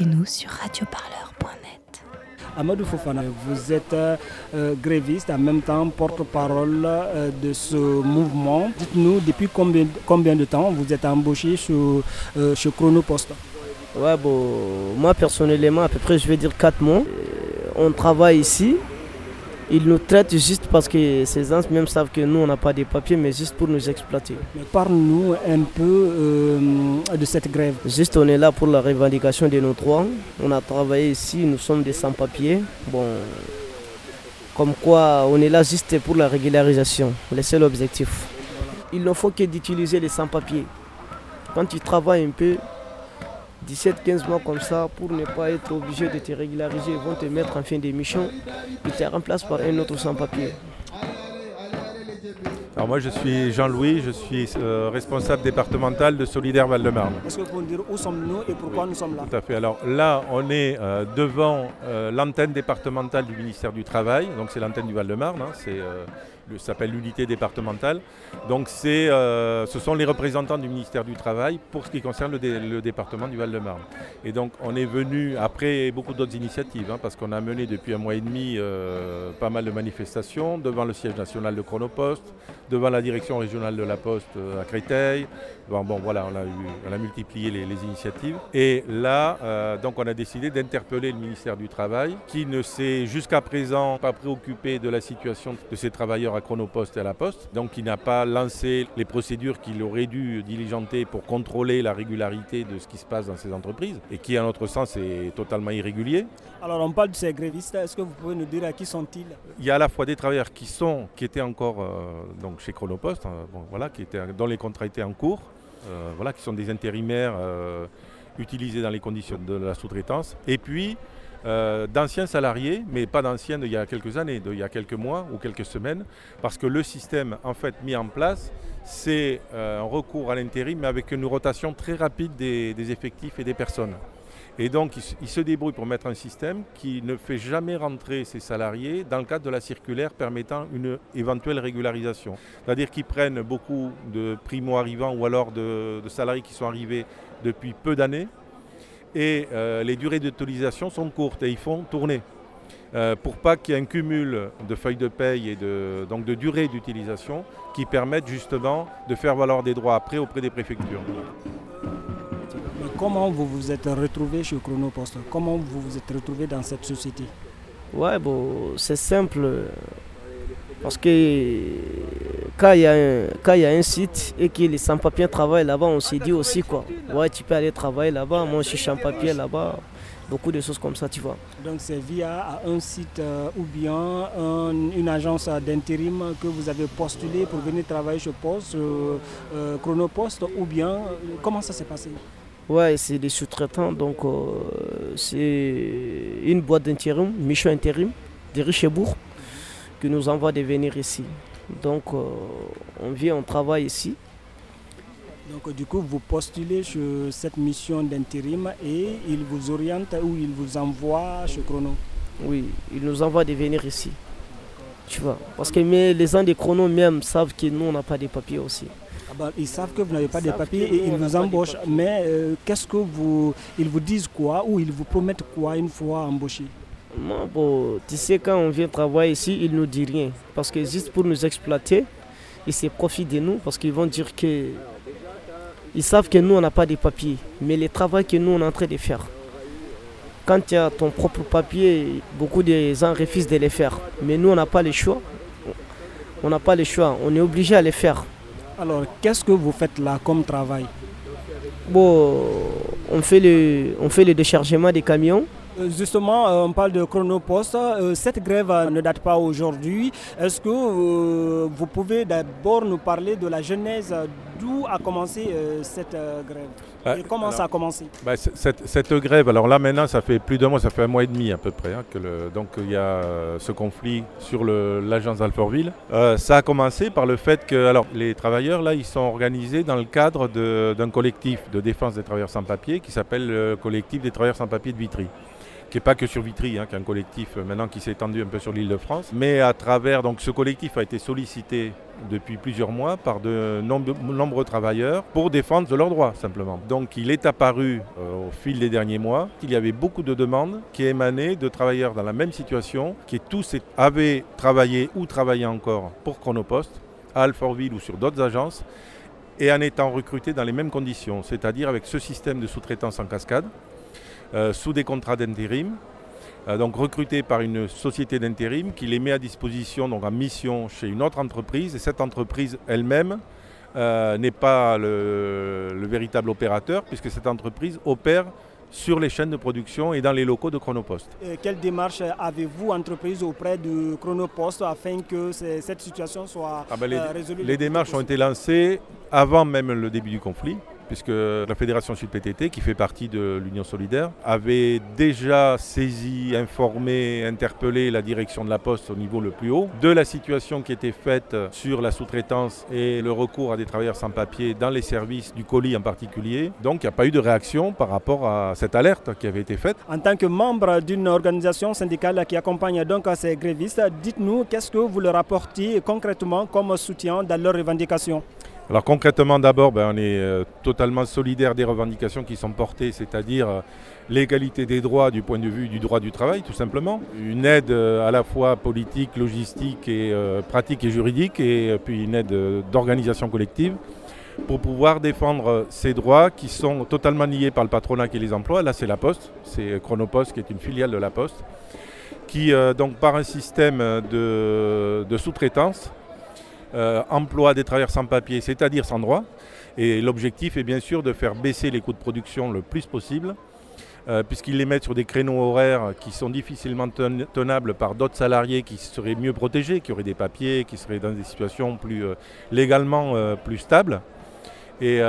Écoutez-nous sur radioparleur.net. Amadou Fofana, vous êtes euh, gréviste, en même temps porte-parole euh, de ce mouvement. Dites-nous, depuis combien, combien de temps vous êtes embauché chez, euh, chez Chronopost Ouais, bon, moi personnellement, à peu près, je vais dire 4 mois. On travaille ici. Ils nous traitent juste parce que ces gens même savent que nous, on n'a pas de papiers, mais juste pour nous exploiter. Parle-nous un peu euh, de cette grève. Juste, on est là pour la revendication de nos droits. On a travaillé ici, nous sommes des sans-papiers. Bon, comme quoi, on est là juste pour la régularisation, le seul objectif. Il ne faut que d'utiliser les sans-papiers. Quand tu travailles un peu, 17-15 mois comme ça, pour ne pas être obligé de te régulariser, ils vont te mettre en fin d'émission, ils te remplacent par un autre sans-papier. Alors moi je suis Jean-Louis, je suis euh, responsable départemental de Solidaire Val-de-Marne. Est-ce que vous pouvez nous dire où sommes-nous et pourquoi nous sommes là? Tout à fait. Alors là on est euh, devant euh, l'antenne départementale du ministère du Travail, donc c'est l'antenne du Val-de-Marne, hein, c'est s'appelle l'unité départementale. Donc c'est, ce sont les représentants du ministère du Travail pour ce qui concerne le, département du Val-de-Marne. Et donc on est venu, après beaucoup d'autres initiatives, hein, parce qu'on a mené depuis un mois et demi pas mal de manifestations devant le siège national de Chronopost, devant la direction régionale de la Poste euh, à Créteil. Bon, bon voilà, on a, multiplié les, initiatives. Et là, euh, donc on a décidé d'interpeller le ministère du Travail, qui ne s'est jusqu'à présent pas préoccupé de la situation de ces travailleurs à Chronopost et à la Poste, donc qui n'a pas lancé les procédures qu'il aurait dû diligenter pour contrôler la régularité de ce qui se passe dans ces entreprises, et qui, à notre sens, est totalement irrégulier. Alors on parle de ces grévistes, est-ce que vous pouvez nous dire à qui sont-ils? Il y a à la fois des travailleurs qui sont, qui étaient encore euh, donc chez Chronopost, hein, voilà, qui étaient, dont les contrats étaient en cours, euh, voilà, qui sont des intérimaires euh, utilisés dans les conditions de la sous-traitance. Et puis d'anciens salariés, mais pas d'anciens d'il y a quelques années, d'il y a quelques mois ou quelques semaines, parce que le système en fait mis en place, c'est un recours à l'intérim, mais avec une rotation très rapide des effectifs et des personnes. Et donc, il, se débrouille pour mettre un système qui ne fait jamais rentrer ses salariés dans le cadre de la circulaire permettant une éventuelle régularisation. C'est-à-dire qu'ils prennent beaucoup de primo-arrivants ou alors de, salariés qui sont arrivés depuis peu d'années et euh, les durées d'utilisation sont courtes et ils font tourner. Euh, pour pas qu'il y ait un cumul de feuilles de paye et de, donc de durée d'utilisation qui permettent justement de faire valoir des droits après auprès des préfectures. Comment vous vous êtes retrouvé chez Chronopost? Comment vous vous êtes retrouvé dans cette société? Ouais, bon, c'est simple. Parce que quand il y, y, a un site et que les sans-papiers travaillent là-bas, on s'est dit aussi quoi. Ouais, tu peux aller travailler là-bas, moi je suis sans-papier là-bas. Beaucoup de choses comme ça, tu vois. Donc c'est via un site euh, ou bien une agence d'intérim que vous avez postulé pour venir travailler chez Poste, euh, euh, Chronopost, ou bien comment ça s'est passé? Ouais, c'est des sous-traitants, donc c'est une boîte d'intérim, mission intérim de Richebourg, qui nous envoie de venir ici. Donc euh, on vient, on travaille ici. Donc du coup, vous postulez sur cette mission d'intérim et il vous oriente ou il vous envoie chez Chrono? Oui, il nous envoie de venir ici. Tu vois, parce que les gens de Chrono même savent que nous, on n'a pas de papiers aussi. Ah bah, ils savent que vous n'avez pas de papiers et ils vous embauchent. Mais euh, qu'est-ce que vous. Ils vous disent quoi ou ils vous promettent quoi une fois embauché bon, tu sais, quand on vient travailler ici, ils ne nous disent rien. Parce que juste pour nous exploiter, ils se profitent de nous parce qu'ils vont dire que. Ils savent que nous, on n'a pas de papiers. Mais le travail que nous, on est en train de faire. Quand tu as ton propre papier, beaucoup de gens refusent de les faire. Mais nous, on n'a pas le choix. On n'a pas le choix. On est obligé à les faire. Alors, qu'est-ce que vous faites là comme travail? Bon, on fait le, on fait le déchargement des camions. Euh, justement, euh, on parle de chronopost. Euh, cette grève ne date pas aujourd'hui. Est-ce que vous pouvez d'abord nous parler de la genèse d'où a commencé cette grève bah, Et comment ça a commencé bah, cette, grève, alors là maintenant, ça fait plus d'un mois, ça fait un mois et demi à peu près, hein, que le, donc il y a ce conflit sur l'agence d'Alfortville. ça a commencé par le fait que alors, les travailleurs, là, ils sont organisés dans le cadre d'un collectif de défense des travailleurs sans papier qui s'appelle le collectif des travailleurs sans papier de Vitry. Qui n'est pas que sur Vitry, hein, qui est un collectif euh, maintenant qui s'est étendu un peu sur l'île de France. Mais à travers, donc ce collectif a été sollicité depuis plusieurs mois par de nombreux travailleurs pour défendre leurs droits simplement. Donc il est apparu euh, au fil des derniers mois qu'il y avait beaucoup de demandes qui émanaient de travailleurs dans la même situation, qui tous avaient travaillé ou travaillé encore pour Chronopost à Alfortville ou sur d'autres agences et en étant recrutés dans les mêmes conditions, c'est-à-dire avec ce système de sous-traitance en cascade sous des contrats d'intérim, euh, donc recrutés par une société d'intérim qui les met à disposition donc en mission chez une autre entreprise et cette entreprise elle-même euh, n'est pas le, véritable opérateur puisque cette entreprise opère sur les chaînes de production et dans les locaux de Chronopost. quelle démarche avez-vous entreprise auprès de Chronopost afin que cette situation soit ah ben, résolue Les démarches ont été lancées avant même le début du conflit puisque la Fédération Sud-PTT, qui fait partie de l'Union Solidaire, avait déjà saisi, informé, interpellé la direction de la Poste au niveau le plus haut de la situation qui était faite sur la sous-traitance et le recours à des travailleurs sans papier dans les services du colis en particulier. Donc il n'y a pas eu de réaction par rapport à cette alerte qui avait été faite. En tant que membre d'une organisation syndicale qui accompagne donc ces grévistes, dites-nous qu'est-ce que vous leur apportez concrètement comme soutien dans leurs revendications? Alors concrètement d'abord, ben, on est euh, totalement solidaire des revendications qui sont portées, c'est-à-dire euh, l'égalité des droits du point de vue du droit du travail tout simplement, une aide euh, à la fois politique, logistique et pratique et juridique, et puis une aide d'organisation collective pour pouvoir défendre ces droits qui sont totalement liés par le patronat qui les emploie. Là c'est la Poste, c'est Chronopost qui est une filiale de la Poste, qui donc par un système de sous-traitance euh, emploi des travailleurs sans papier, c'est-à-dire sans droit. Et l'objectif est bien sûr de faire baisser les coûts de production le plus possible, euh, puisqu'ils les mettent sur des créneaux horaires qui sont difficilement tenables par d'autres salariés qui seraient mieux protégés, qui auraient des papiers, qui seraient dans des situations plus euh, légalement plus stables. Et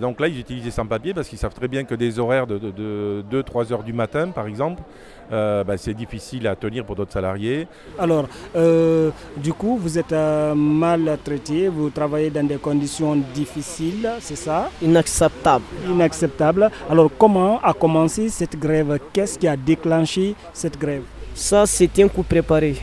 donc là, ils utilisent les sans-papiers parce qu'ils savent très bien que des horaires de, de 2-3 heures du matin, par exemple, euh, bah, c'est difficile à tenir pour d'autres salariés. Alors, euh, du coup, vous êtes euh, maltraité, vous travaillez dans des conditions difficiles, c'est ça? Inacceptable. Inacceptable. Alors, comment a commencé cette grève? Qu'est-ce qui a déclenché cette grève? Ça, c'était un coup préparé.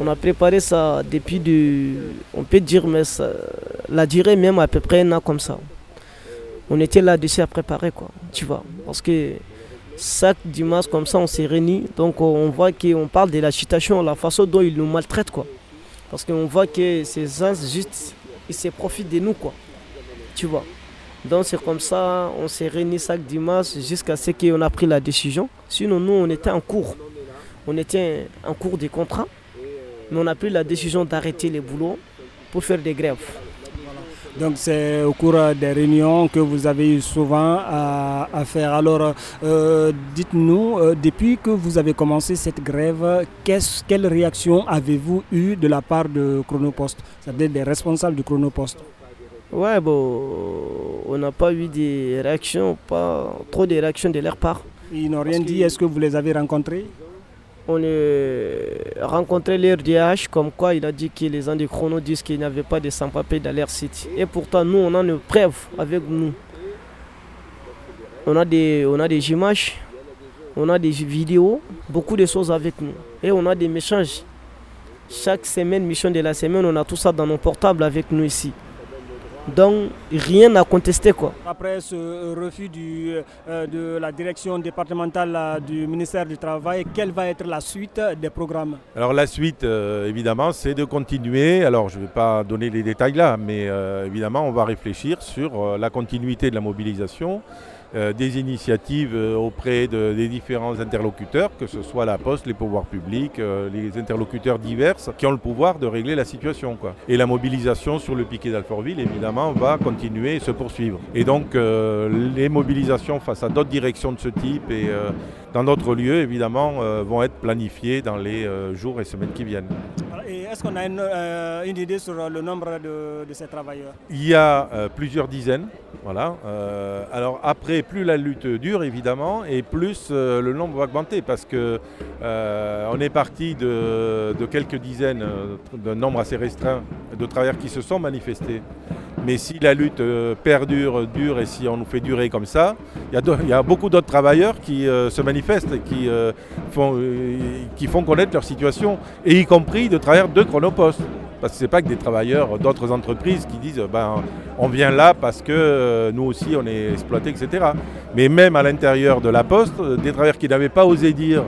On a préparé ça depuis, du, on peut dire, mais la durée même à peu près un an comme ça. On était là-dessus à préparer, quoi, tu vois. Parce que chaque dimanche comme ça on s'est réunis. Donc on voit qu'on parle de la situation, la façon dont ils nous maltraitent quoi. Parce qu'on voit que ces gens juste ils se profitent de nous quoi. Tu vois. Donc c'est comme ça, on s'est réunis chaque dimanche jusqu'à ce qu'on a pris la décision. Sinon nous on était en cours. On était en cours des contrats. Mais on a pris la décision d'arrêter les boulots pour faire des grèves. Donc c'est au cours des réunions que vous avez eu souvent à, faire. Alors euh, dites-nous, euh, depuis que vous avez commencé cette grève, quelle réaction avez-vous eu de la part de Chronopost, c'est-à-dire des responsables du Chronopost? Ouais, bon, on n'a pas eu de réactions, pas trop de réactions de leur part. Ils n'ont rien dit, est-ce que vous les avez rencontrés? On a rencontré l'RDH comme quoi il a dit que les Chrono disent qu'il n'y avait pas de sans-papiers dans leur site. Et pourtant, nous, on a une preuve avec nous. On a des, on a des images, on a des vidéos, beaucoup de choses avec nous. Et on a des messages. Chaque semaine, mission de la semaine, on a tout ça dans nos portables avec nous ici. Donc rien à contester quoi. Après ce refus du, euh, de la direction départementale euh, du ministère du Travail, quelle va être la suite des programmes? Alors la suite euh, évidemment c'est de continuer, alors je ne vais pas donner les détails là, mais évidemment on va réfléchir sur la continuité de la mobilisation. Euh, des initiatives euh, auprès des différents interlocuteurs, que ce soit la Poste, les pouvoirs publics, euh, les interlocuteurs divers qui ont le pouvoir de régler la situation. Et la mobilisation sur le piquet d'Alfortville, évidemment, va continuer et se poursuivre. Et donc, les mobilisations face à d'autres directions de ce type et dans d'autres lieux, évidemment, vont être planifiées dans les jours et semaines qui viennent. Est-ce qu'on a une, idée sur le nombre de, de ces travailleurs? Il y a plusieurs dizaines. Voilà. alors après, plus la lutte dure, évidemment, et plus euh, le nombre va augmenter, parce que euh, on est parti de, quelques dizaines, euh, d'un nombre assez restreint de travailleurs qui se sont manifestés Mais si la lutte euh, perdure, dure et si on nous fait durer comme ça, il y, a beaucoup d'autres travailleurs qui euh, se manifestent qui, euh, font, qui font connaître leur situation, et y compris de travailleurs de Chronopost. Parce que ce n'est pas que des travailleurs d'autres entreprises qui disent ben, on vient là parce que nous aussi on est exploités, etc. Mais même à l'intérieur de la Poste, des travailleurs qui n'avaient pas osé dire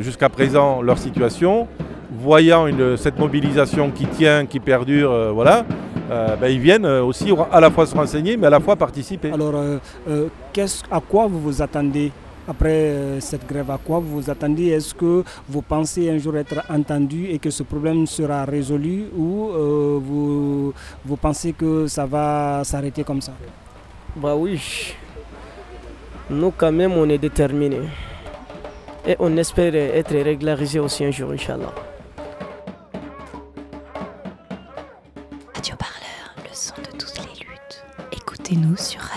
jusqu'à présent leur situation, voyant cette mobilisation qui tient, qui perdure, voilà, euh, ben, ils viennent euh, aussi à la fois se renseigner, mais à la fois participer. Alors, euh, à quoi vous vous attendez après cette grève, à quoi vous vous attendez? Est-ce que vous pensez un jour être entendu et que ce problème sera résolu ou vous, vous pensez que ça va s'arrêter comme ça? Bah oui, nous quand même on est déterminés. Et on espère être régularisé aussi un jour, Inch'Allah. Écoutez-nous sur